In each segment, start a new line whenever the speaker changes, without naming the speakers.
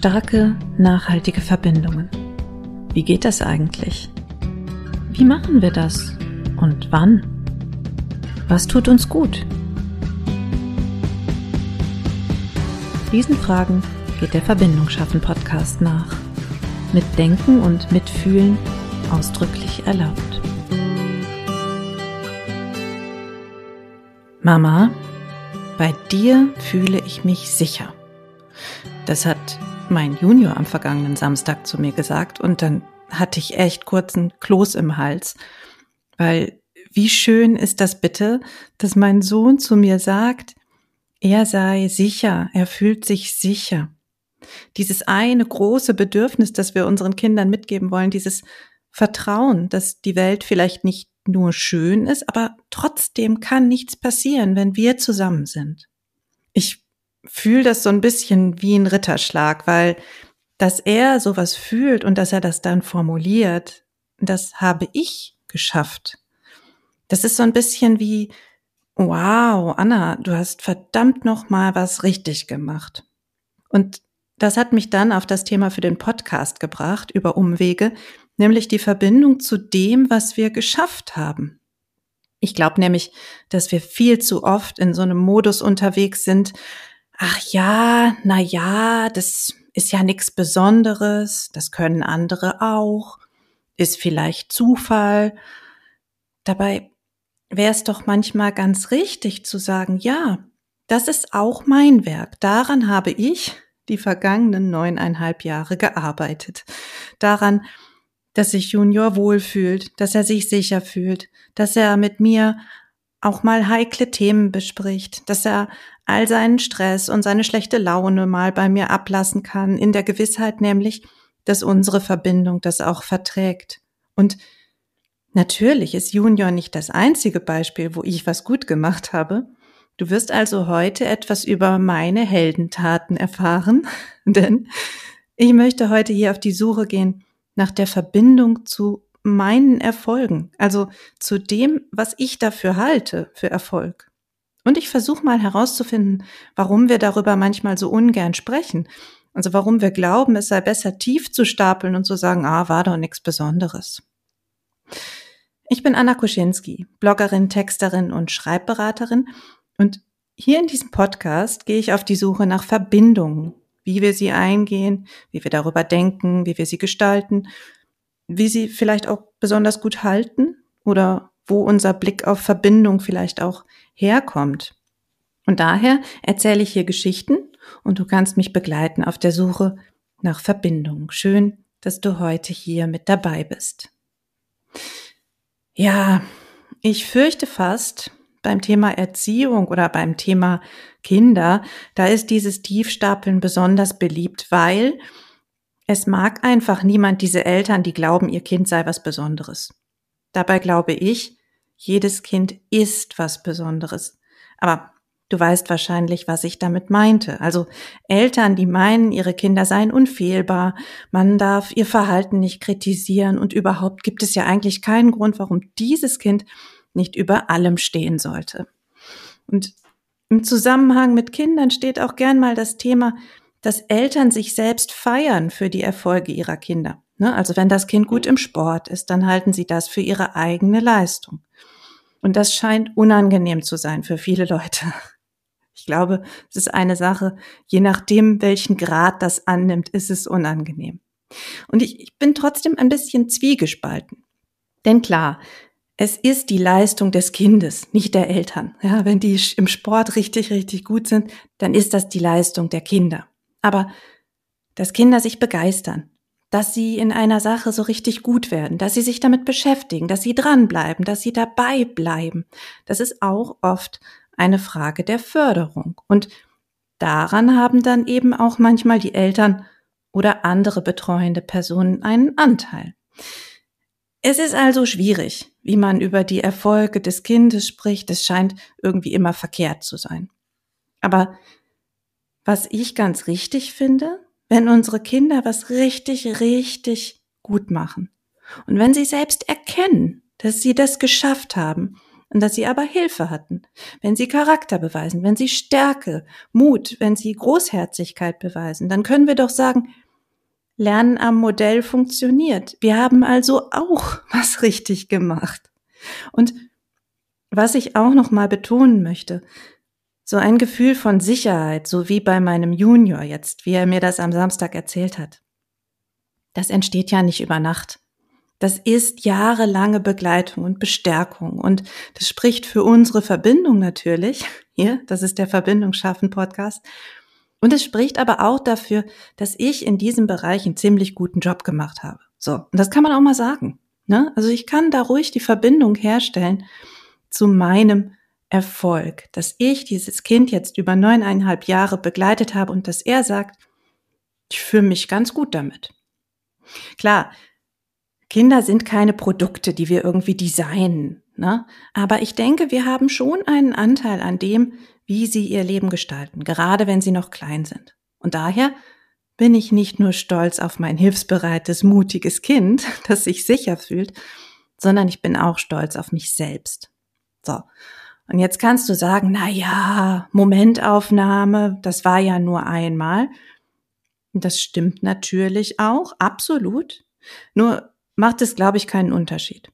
Starke, nachhaltige Verbindungen. Wie geht das eigentlich? Wie machen wir das? Und wann? Was tut uns gut? Diesen Fragen geht der Verbindung schaffen Podcast nach. Mit Denken und Mitfühlen ausdrücklich erlaubt. Mama, bei dir fühle ich mich sicher. Das hat mein Junior am vergangenen Samstag zu mir gesagt und dann hatte ich echt kurzen Kloß im Hals, weil wie schön ist das bitte, dass mein Sohn zu mir sagt, er sei sicher, er fühlt sich sicher. Dieses eine große Bedürfnis, das wir unseren Kindern mitgeben wollen, dieses Vertrauen, dass die Welt vielleicht nicht nur schön ist, aber trotzdem kann nichts passieren, wenn wir zusammen sind. Ich fühle das so ein bisschen wie ein Ritterschlag, weil dass er sowas fühlt und dass er das dann formuliert, das habe ich geschafft. Das ist so ein bisschen wie, wow, Anna, du hast verdammt noch mal was richtig gemacht. Und das hat mich dann auf das Thema für den Podcast gebracht, über Umwege, nämlich die Verbindung zu dem, was wir geschafft haben. Ich glaube nämlich, dass wir viel zu oft in so einem Modus unterwegs sind, ach ja, na ja, das ist ja nichts Besonderes, das können andere auch, ist vielleicht Zufall. Dabei wäre es doch manchmal ganz richtig zu sagen, ja, das ist auch mein Werk. Daran habe ich die vergangenen neuneinhalb Jahre gearbeitet. Daran, dass sich Junior wohlfühlt, dass er sich sicher fühlt, dass er mit mir auch mal heikle Themen bespricht, dass er all seinen Stress und seine schlechte Laune mal bei mir ablassen kann, in der Gewissheit nämlich, dass unsere Verbindung das auch verträgt. Und natürlich ist Junior nicht das einzige Beispiel, wo ich was gut gemacht habe. Du wirst also heute etwas über meine Heldentaten erfahren, denn ich möchte heute hier auf die Suche gehen nach der Verbindung zu meinen Erfolgen, also zu dem, was ich dafür halte für Erfolg. Und ich versuche mal herauszufinden, warum wir darüber manchmal so ungern sprechen. Also warum wir glauben, es sei besser tief zu stapeln und zu sagen, ah, war doch nichts Besonderes. Ich bin Anna Kuschinski, Bloggerin, Texterin und Schreibberaterin. Und hier in diesem Podcast gehe ich auf die Suche nach Verbindungen, wie wir sie eingehen, wie wir darüber denken, wie wir sie gestalten wie sie vielleicht auch besonders gut halten oder wo unser Blick auf Verbindung vielleicht auch herkommt. Und daher erzähle ich hier Geschichten und du kannst mich begleiten auf der Suche nach Verbindung. Schön, dass du heute hier mit dabei bist. Ja, ich fürchte fast, beim Thema Erziehung oder beim Thema Kinder, da ist dieses Tiefstapeln besonders beliebt, weil es mag einfach niemand diese Eltern, die glauben, ihr Kind sei was Besonderes. Dabei glaube ich, jedes Kind ist was Besonderes. Aber du weißt wahrscheinlich, was ich damit meinte. Also Eltern, die meinen, ihre Kinder seien unfehlbar, man darf ihr Verhalten nicht kritisieren und überhaupt gibt es ja eigentlich keinen Grund, warum dieses Kind nicht über allem stehen sollte. Und im Zusammenhang mit Kindern steht auch gern mal das Thema, dass Eltern sich selbst feiern für die Erfolge ihrer Kinder. Ne? Also wenn das Kind gut im Sport ist, dann halten sie das für ihre eigene Leistung. Und das scheint unangenehm zu sein für viele Leute. Ich glaube, es ist eine Sache, je nachdem, welchen Grad das annimmt, ist es unangenehm. Und ich, ich bin trotzdem ein bisschen zwiegespalten. Denn klar, es ist die Leistung des Kindes, nicht der Eltern. Ja, wenn die im Sport richtig, richtig gut sind, dann ist das die Leistung der Kinder. Aber dass Kinder sich begeistern, dass sie in einer Sache so richtig gut werden, dass sie sich damit beschäftigen, dass sie dranbleiben, dass sie dabei bleiben, das ist auch oft eine Frage der Förderung. Und daran haben dann eben auch manchmal die Eltern oder andere betreuende Personen einen Anteil. Es ist also schwierig, wie man über die Erfolge des Kindes spricht. Es scheint irgendwie immer verkehrt zu sein. Aber was ich ganz richtig finde, wenn unsere Kinder was richtig, richtig gut machen. Und wenn sie selbst erkennen, dass sie das geschafft haben und dass sie aber Hilfe hatten. Wenn sie Charakter beweisen, wenn sie Stärke, Mut, wenn sie Großherzigkeit beweisen, dann können wir doch sagen, Lernen am Modell funktioniert. Wir haben also auch was richtig gemacht. Und was ich auch noch mal betonen möchte, so ein Gefühl von Sicherheit, so wie bei meinem Junior jetzt, wie er mir das am Samstag erzählt hat. Das entsteht ja nicht über Nacht. Das ist jahrelange Begleitung und Bestärkung und das spricht für unsere Verbindung natürlich. Hier, das ist der Verbindung schaffen Podcast. Und es spricht aber auch dafür, dass ich in diesem Bereich einen ziemlich guten Job gemacht habe. So. Und das kann man auch mal sagen. Ne? Also ich kann da ruhig die Verbindung herstellen zu meinem Erfolg, dass ich dieses Kind jetzt über neuneinhalb Jahre begleitet habe und dass er sagt, ich fühle mich ganz gut damit. Klar, Kinder sind keine Produkte, die wir irgendwie designen, ne? aber ich denke, wir haben schon einen Anteil an dem, wie sie ihr Leben gestalten, gerade wenn sie noch klein sind. Und daher bin ich nicht nur stolz auf mein hilfsbereites, mutiges Kind, das sich sicher fühlt, sondern ich bin auch stolz auf mich selbst. So. Und jetzt kannst du sagen, na ja, Momentaufnahme, das war ja nur einmal. Das stimmt natürlich auch, absolut. Nur macht es, glaube ich, keinen Unterschied.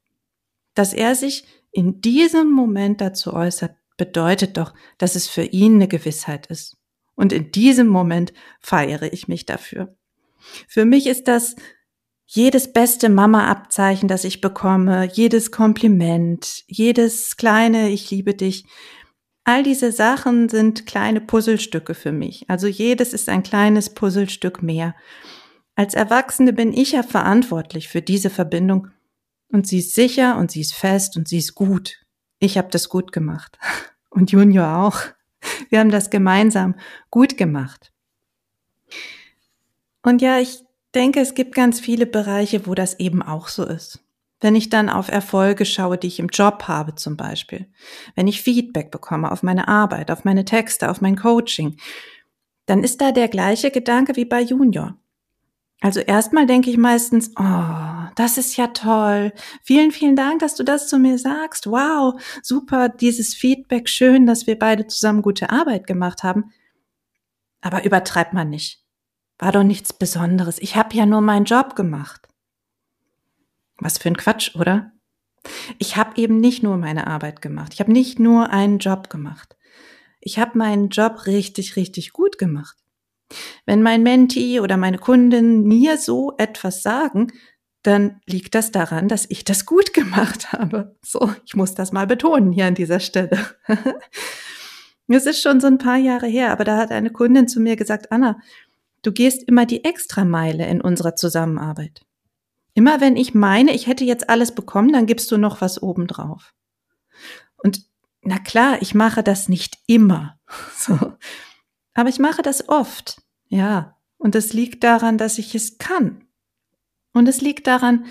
Dass er sich in diesem Moment dazu äußert, bedeutet doch, dass es für ihn eine Gewissheit ist. Und in diesem Moment feiere ich mich dafür. Für mich ist das jedes beste Mama-Abzeichen, das ich bekomme, jedes Kompliment, jedes kleine Ich liebe dich, all diese Sachen sind kleine Puzzlestücke für mich. Also jedes ist ein kleines Puzzlestück mehr. Als Erwachsene bin ich ja verantwortlich für diese Verbindung und sie ist sicher und sie ist fest und sie ist gut. Ich habe das gut gemacht. Und Junior auch. Wir haben das gemeinsam gut gemacht. Und ja, ich denke, es gibt ganz viele Bereiche, wo das eben auch so ist. Wenn ich dann auf Erfolge schaue, die ich im Job habe zum Beispiel, wenn ich Feedback bekomme auf meine Arbeit, auf meine Texte, auf mein Coaching, dann ist da der gleiche Gedanke wie bei Junior. Also erstmal denke ich meistens, oh, das ist ja toll. Vielen, vielen Dank, dass du das zu mir sagst. Wow, super, dieses Feedback, schön, dass wir beide zusammen gute Arbeit gemacht haben. Aber übertreibt man nicht. War doch nichts Besonderes. Ich habe ja nur meinen Job gemacht. Was für ein Quatsch, oder? Ich habe eben nicht nur meine Arbeit gemacht. Ich habe nicht nur einen Job gemacht. Ich habe meinen Job richtig, richtig gut gemacht. Wenn mein Menti oder meine Kunden mir so etwas sagen, dann liegt das daran, dass ich das gut gemacht habe. So, ich muss das mal betonen hier an dieser Stelle. es ist schon so ein paar Jahre her, aber da hat eine Kundin zu mir gesagt, Anna, Du gehst immer die Extrameile in unserer Zusammenarbeit. Immer wenn ich meine, ich hätte jetzt alles bekommen, dann gibst du noch was obendrauf. Und na klar, ich mache das nicht immer. So. Aber ich mache das oft. Ja. Und es liegt daran, dass ich es kann. Und es liegt daran,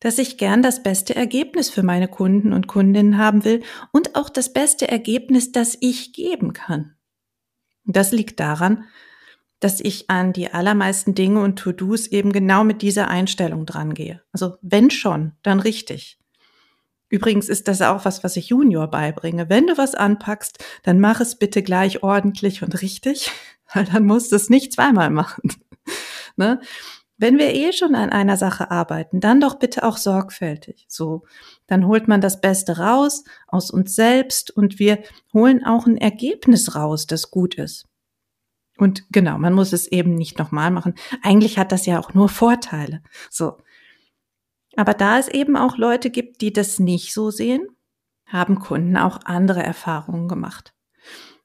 dass ich gern das beste Ergebnis für meine Kunden und Kundinnen haben will und auch das beste Ergebnis, das ich geben kann. Und das liegt daran, dass ich an die allermeisten Dinge und To-Dos eben genau mit dieser Einstellung dran gehe. Also wenn schon, dann richtig. Übrigens ist das auch was, was ich Junior beibringe. Wenn du was anpackst, dann mach es bitte gleich ordentlich und richtig, weil dann musst du es nicht zweimal machen. ne? Wenn wir eh schon an einer Sache arbeiten, dann doch bitte auch sorgfältig. So, dann holt man das Beste raus aus uns selbst und wir holen auch ein Ergebnis raus, das gut ist. Und genau, man muss es eben nicht nochmal machen. Eigentlich hat das ja auch nur Vorteile. So. Aber da es eben auch Leute gibt, die das nicht so sehen, haben Kunden auch andere Erfahrungen gemacht.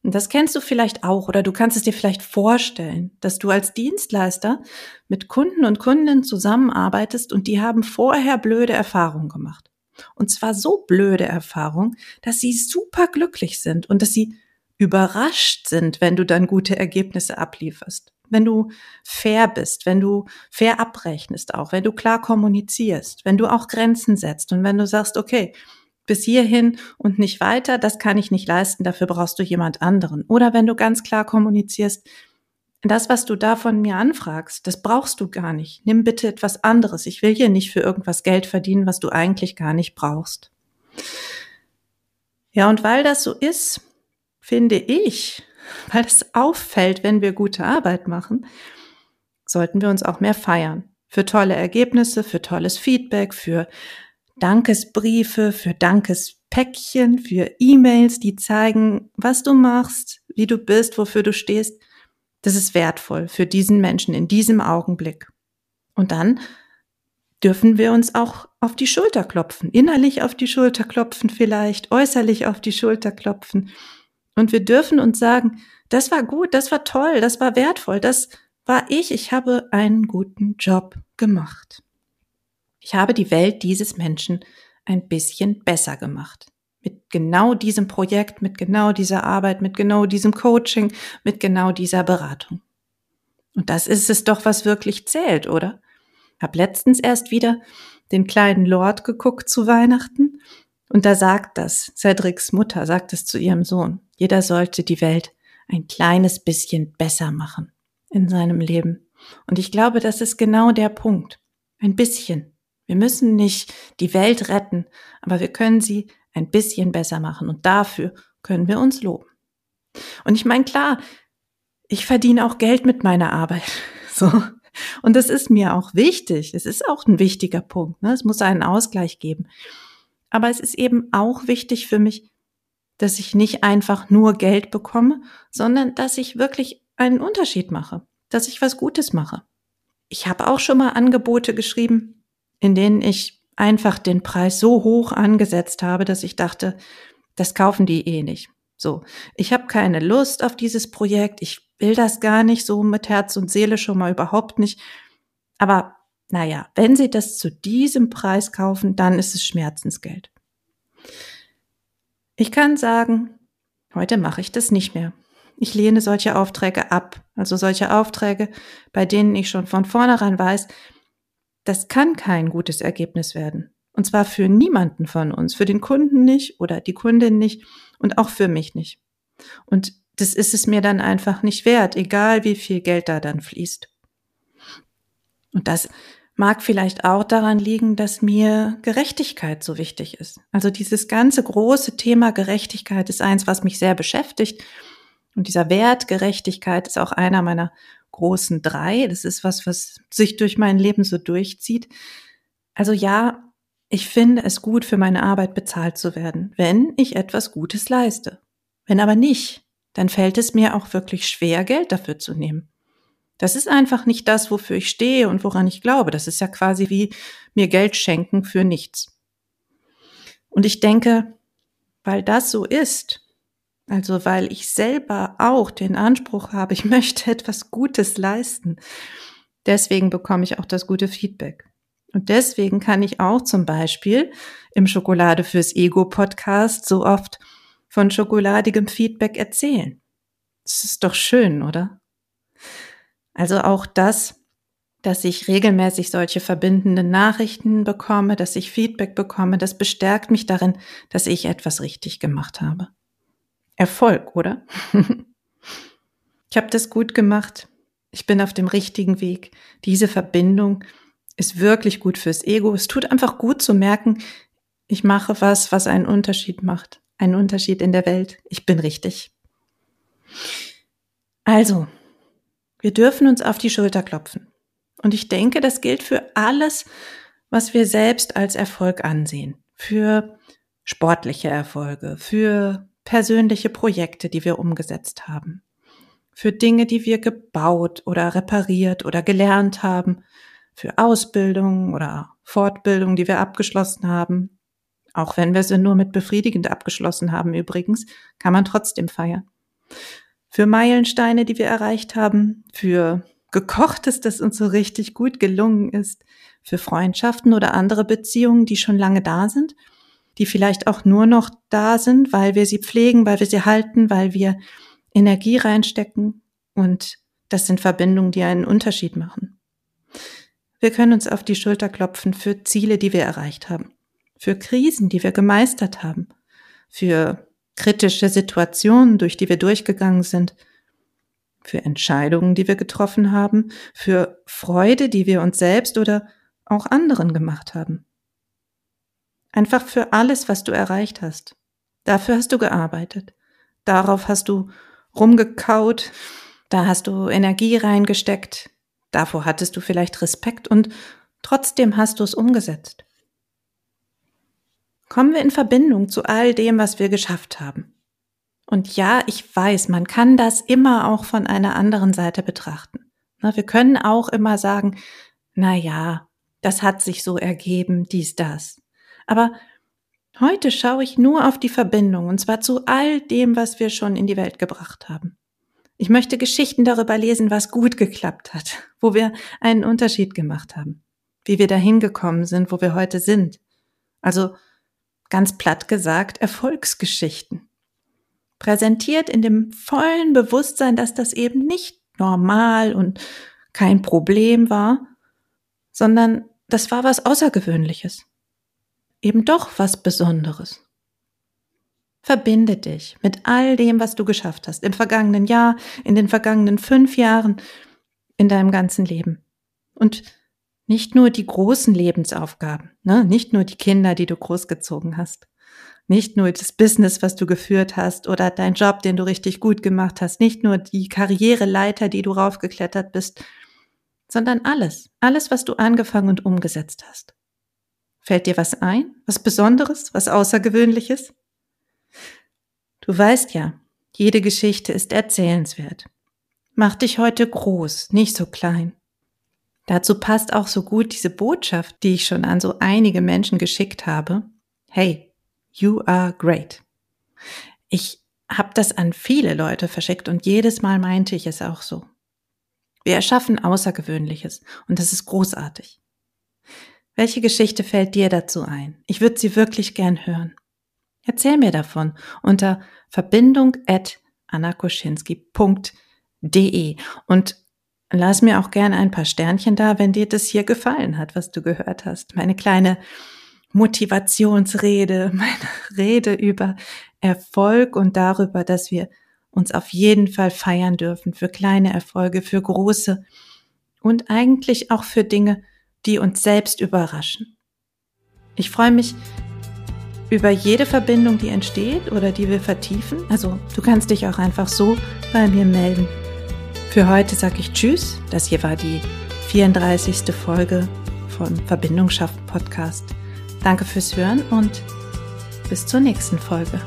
Und das kennst du vielleicht auch oder du kannst es dir vielleicht vorstellen, dass du als Dienstleister mit Kunden und Kundinnen zusammenarbeitest und die haben vorher blöde Erfahrungen gemacht. Und zwar so blöde Erfahrungen, dass sie super glücklich sind und dass sie überrascht sind, wenn du dann gute Ergebnisse ablieferst. Wenn du fair bist, wenn du fair abrechnest auch, wenn du klar kommunizierst, wenn du auch Grenzen setzt und wenn du sagst, okay, bis hierhin und nicht weiter, das kann ich nicht leisten, dafür brauchst du jemand anderen. Oder wenn du ganz klar kommunizierst, das, was du da von mir anfragst, das brauchst du gar nicht. Nimm bitte etwas anderes. Ich will hier nicht für irgendwas Geld verdienen, was du eigentlich gar nicht brauchst. Ja, und weil das so ist, finde ich, weil es auffällt, wenn wir gute Arbeit machen, sollten wir uns auch mehr feiern. Für tolle Ergebnisse, für tolles Feedback, für Dankesbriefe, für Dankespäckchen, für E-Mails, die zeigen, was du machst, wie du bist, wofür du stehst. Das ist wertvoll für diesen Menschen in diesem Augenblick. Und dann dürfen wir uns auch auf die Schulter klopfen, innerlich auf die Schulter klopfen vielleicht, äußerlich auf die Schulter klopfen. Und wir dürfen uns sagen, das war gut, das war toll, das war wertvoll, das war ich, ich habe einen guten Job gemacht. Ich habe die Welt dieses Menschen ein bisschen besser gemacht. Mit genau diesem Projekt, mit genau dieser Arbeit, mit genau diesem Coaching, mit genau dieser Beratung. Und das ist es doch, was wirklich zählt, oder? Hab letztens erst wieder den kleinen Lord geguckt zu Weihnachten und da sagt das, Cedrics Mutter sagt es zu ihrem Sohn. Jeder sollte die Welt ein kleines bisschen besser machen in seinem Leben. Und ich glaube, das ist genau der Punkt. Ein bisschen. Wir müssen nicht die Welt retten, aber wir können sie ein bisschen besser machen und dafür können wir uns loben. Und ich meine, klar, ich verdiene auch Geld mit meiner Arbeit. So. Und das ist mir auch wichtig. Es ist auch ein wichtiger Punkt. Ne? Es muss einen Ausgleich geben. Aber es ist eben auch wichtig für mich, dass ich nicht einfach nur Geld bekomme, sondern dass ich wirklich einen Unterschied mache, dass ich was Gutes mache. Ich habe auch schon mal Angebote geschrieben, in denen ich einfach den Preis so hoch angesetzt habe, dass ich dachte, das kaufen die eh nicht. So, ich habe keine Lust auf dieses Projekt, ich will das gar nicht so mit Herz und Seele schon mal überhaupt nicht. Aber naja, wenn Sie das zu diesem Preis kaufen, dann ist es Schmerzensgeld. Ich kann sagen, heute mache ich das nicht mehr. Ich lehne solche Aufträge ab, also solche Aufträge, bei denen ich schon von vornherein weiß, das kann kein gutes Ergebnis werden. Und zwar für niemanden von uns, für den Kunden nicht oder die Kundin nicht und auch für mich nicht. Und das ist es mir dann einfach nicht wert, egal wie viel Geld da dann fließt. Und das mag vielleicht auch daran liegen, dass mir Gerechtigkeit so wichtig ist. Also dieses ganze große Thema Gerechtigkeit ist eins, was mich sehr beschäftigt. Und dieser Wert Gerechtigkeit ist auch einer meiner großen drei. Das ist was, was sich durch mein Leben so durchzieht. Also ja, ich finde es gut, für meine Arbeit bezahlt zu werden, wenn ich etwas Gutes leiste. Wenn aber nicht, dann fällt es mir auch wirklich schwer, Geld dafür zu nehmen. Das ist einfach nicht das, wofür ich stehe und woran ich glaube. Das ist ja quasi wie mir Geld schenken für nichts. Und ich denke, weil das so ist, also weil ich selber auch den Anspruch habe, ich möchte etwas Gutes leisten. Deswegen bekomme ich auch das gute Feedback. Und deswegen kann ich auch zum Beispiel im Schokolade fürs Ego Podcast so oft von schokoladigem Feedback erzählen. Das ist doch schön, oder? Also auch das, dass ich regelmäßig solche verbindenden Nachrichten bekomme, dass ich Feedback bekomme, das bestärkt mich darin, dass ich etwas richtig gemacht habe. Erfolg, oder? ich habe das gut gemacht. Ich bin auf dem richtigen Weg. Diese Verbindung ist wirklich gut fürs Ego. Es tut einfach gut zu merken, ich mache was, was einen Unterschied macht. Einen Unterschied in der Welt. Ich bin richtig. Also, wir dürfen uns auf die Schulter klopfen. Und ich denke, das gilt für alles, was wir selbst als Erfolg ansehen. Für sportliche Erfolge, für persönliche Projekte, die wir umgesetzt haben, für Dinge, die wir gebaut oder repariert oder gelernt haben, für Ausbildung oder Fortbildung, die wir abgeschlossen haben. Auch wenn wir sie nur mit befriedigend abgeschlossen haben übrigens, kann man trotzdem feiern. Für Meilensteine, die wir erreicht haben, für gekochtes, das uns so richtig gut gelungen ist, für Freundschaften oder andere Beziehungen, die schon lange da sind die vielleicht auch nur noch da sind, weil wir sie pflegen, weil wir sie halten, weil wir Energie reinstecken. Und das sind Verbindungen, die einen Unterschied machen. Wir können uns auf die Schulter klopfen für Ziele, die wir erreicht haben, für Krisen, die wir gemeistert haben, für kritische Situationen, durch die wir durchgegangen sind, für Entscheidungen, die wir getroffen haben, für Freude, die wir uns selbst oder auch anderen gemacht haben. Einfach für alles, was du erreicht hast. Dafür hast du gearbeitet. Darauf hast du rumgekaut. Da hast du Energie reingesteckt. Davor hattest du vielleicht Respekt und trotzdem hast du es umgesetzt. Kommen wir in Verbindung zu all dem, was wir geschafft haben. Und ja, ich weiß, man kann das immer auch von einer anderen Seite betrachten. Wir können auch immer sagen, na ja, das hat sich so ergeben, dies, das. Aber heute schaue ich nur auf die Verbindung, und zwar zu all dem, was wir schon in die Welt gebracht haben. Ich möchte Geschichten darüber lesen, was gut geklappt hat, wo wir einen Unterschied gemacht haben, wie wir dahin gekommen sind, wo wir heute sind. Also ganz platt gesagt, Erfolgsgeschichten. Präsentiert in dem vollen Bewusstsein, dass das eben nicht normal und kein Problem war, sondern das war was Außergewöhnliches. Eben doch was Besonderes. Verbinde dich mit all dem, was du geschafft hast, im vergangenen Jahr, in den vergangenen fünf Jahren, in deinem ganzen Leben. Und nicht nur die großen Lebensaufgaben, ne? nicht nur die Kinder, die du großgezogen hast, nicht nur das Business, was du geführt hast oder dein Job, den du richtig gut gemacht hast, nicht nur die Karriereleiter, die du raufgeklettert bist, sondern alles, alles, was du angefangen und umgesetzt hast. Fällt dir was ein? Was Besonderes? Was Außergewöhnliches? Du weißt ja, jede Geschichte ist erzählenswert. Mach dich heute groß, nicht so klein. Dazu passt auch so gut diese Botschaft, die ich schon an so einige Menschen geschickt habe. Hey, you are great. Ich habe das an viele Leute verschickt und jedes Mal meinte ich es auch so. Wir erschaffen Außergewöhnliches und das ist großartig. Welche Geschichte fällt dir dazu ein? Ich würde sie wirklich gern hören. Erzähl mir davon unter verbindung at annakoschinski.de und lass mir auch gern ein paar Sternchen da, wenn dir das hier gefallen hat, was du gehört hast. Meine kleine Motivationsrede, meine Rede über Erfolg und darüber, dass wir uns auf jeden Fall feiern dürfen für kleine Erfolge, für große und eigentlich auch für Dinge, die uns selbst überraschen. Ich freue mich über jede Verbindung, die entsteht oder die wir vertiefen. Also du kannst dich auch einfach so bei mir melden. Für heute sage ich Tschüss. Das hier war die 34. Folge vom Verbindung schaffen Podcast. Danke fürs Hören und bis zur nächsten Folge.